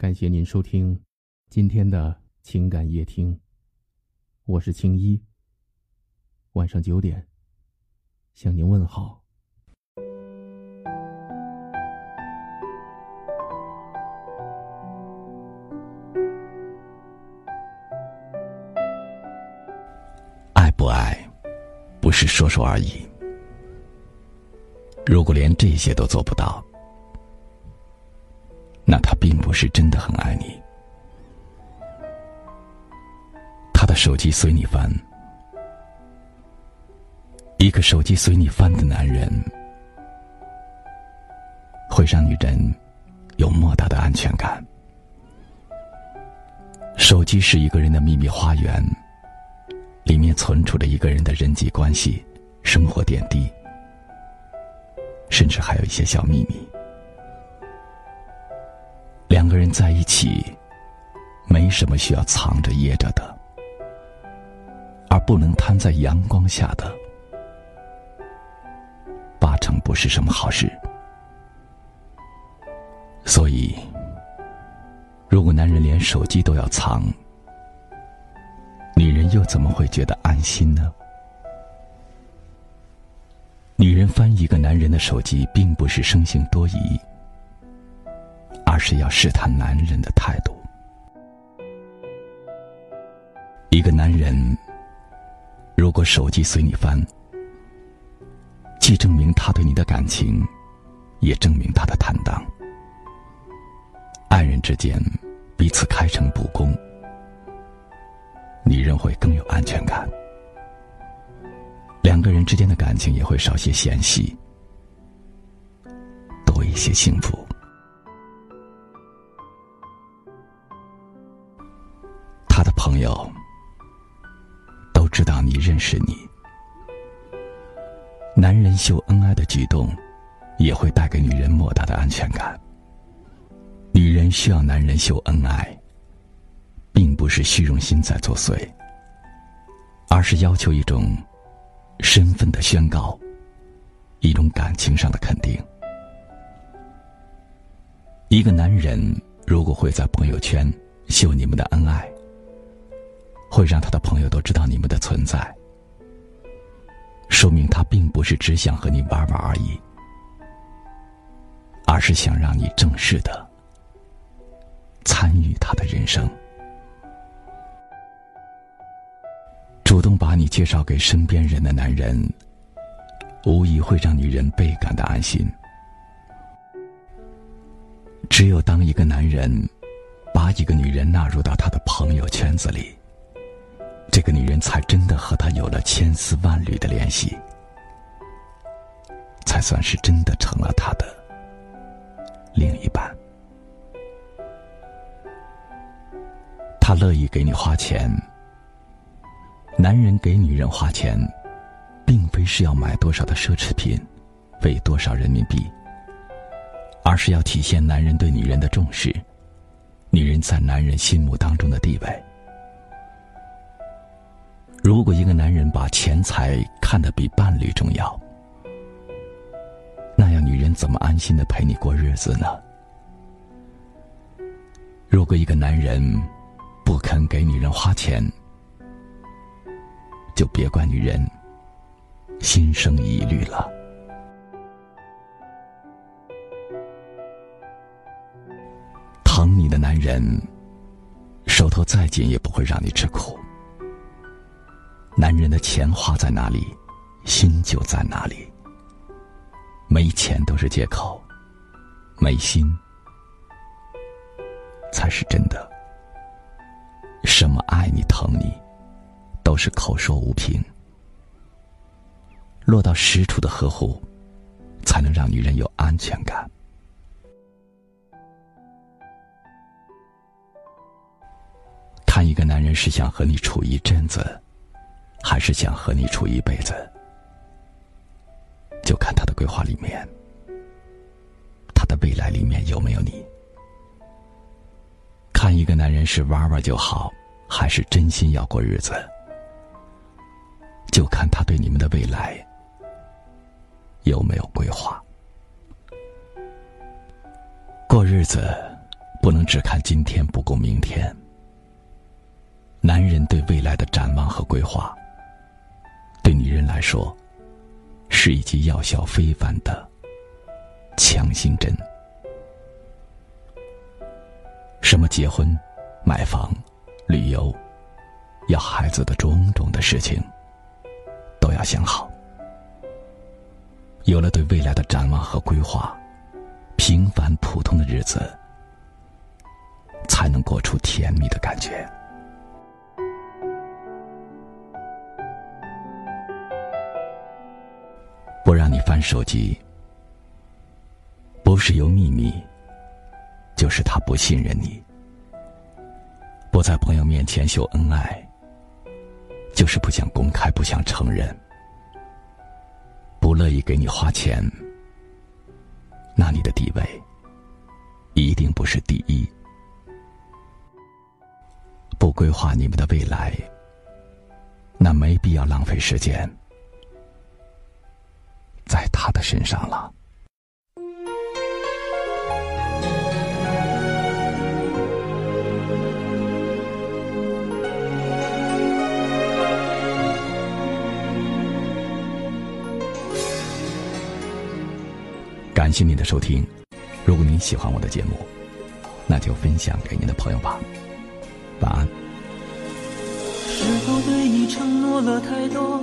感谢您收听今天的情感夜听，我是青衣。晚上九点向您问好。爱不爱，不是说说而已。如果连这些都做不到，那他并不是真的很爱你。他的手机随你翻，一个手机随你翻的男人，会让女人有莫大的安全感。手机是一个人的秘密花园，里面存储着一个人的人际关系、生活点滴，甚至还有一些小秘密。两个人在一起，没什么需要藏着掖着的，而不能摊在阳光下的，八成不是什么好事。所以，如果男人连手机都要藏，女人又怎么会觉得安心呢？女人翻一个男人的手机，并不是生性多疑。而是要试探男人的态度。一个男人，如果手机随你翻，既证明他对你的感情，也证明他的坦荡。爱人之间彼此开诚布公，女人会更有安全感，两个人之间的感情也会少些嫌隙，多一些幸福。朋友都知道你认识你。男人秀恩爱的举动，也会带给女人莫大的安全感。女人需要男人秀恩爱，并不是虚荣心在作祟，而是要求一种身份的宣告，一种感情上的肯定。一个男人如果会在朋友圈秀你们的恩爱，会让他的朋友都知道你们的存在，说明他并不是只想和你玩玩而已，而是想让你正式的参与他的人生，主动把你介绍给身边人的男人，无疑会让女人倍感的安心。只有当一个男人把一个女人纳入到他的朋友圈子里。这个女人才真的和他有了千丝万缕的联系，才算是真的成了他的另一半。他乐意给你花钱，男人给女人花钱，并非是要买多少的奢侈品，费多少人民币，而是要体现男人对女人的重视，女人在男人心目当中的地位。如果一个男人把钱财看得比伴侣重要，那样女人怎么安心的陪你过日子呢？如果一个男人不肯给女人花钱，就别怪女人心生疑虑了。疼你的男人，手头再紧也不会让你吃苦。男人的钱花在哪里，心就在哪里。没钱都是借口，没心才是真的。什么爱你疼你，都是口说无凭。落到实处的呵护，才能让女人有安全感。看一个男人是想和你处一阵子。还是想和你处一辈子，就看他的规划里面，他的未来里面有没有你。看一个男人是玩玩就好，还是真心要过日子，就看他对你们的未来有没有规划。过日子不能只看今天不顾明天。男人对未来的展望和规划，对女人来说，是一剂药效非凡的强心针。什么结婚、买房、旅游、要孩子的种种的事情，都要想好。有了对未来的展望和规划，平凡普通的日子才能过出甜蜜的感觉。不让你翻手机，不是有秘密，就是他不信任你；不在朋友面前秀恩爱，就是不想公开，不想承认；不乐意给你花钱，那你的地位一定不是第一；不规划你们的未来，那没必要浪费时间。在他的身上了。感谢您的收听，如果您喜欢我的节目，那就分享给您的朋友吧。晚安。是否对你承诺了太多？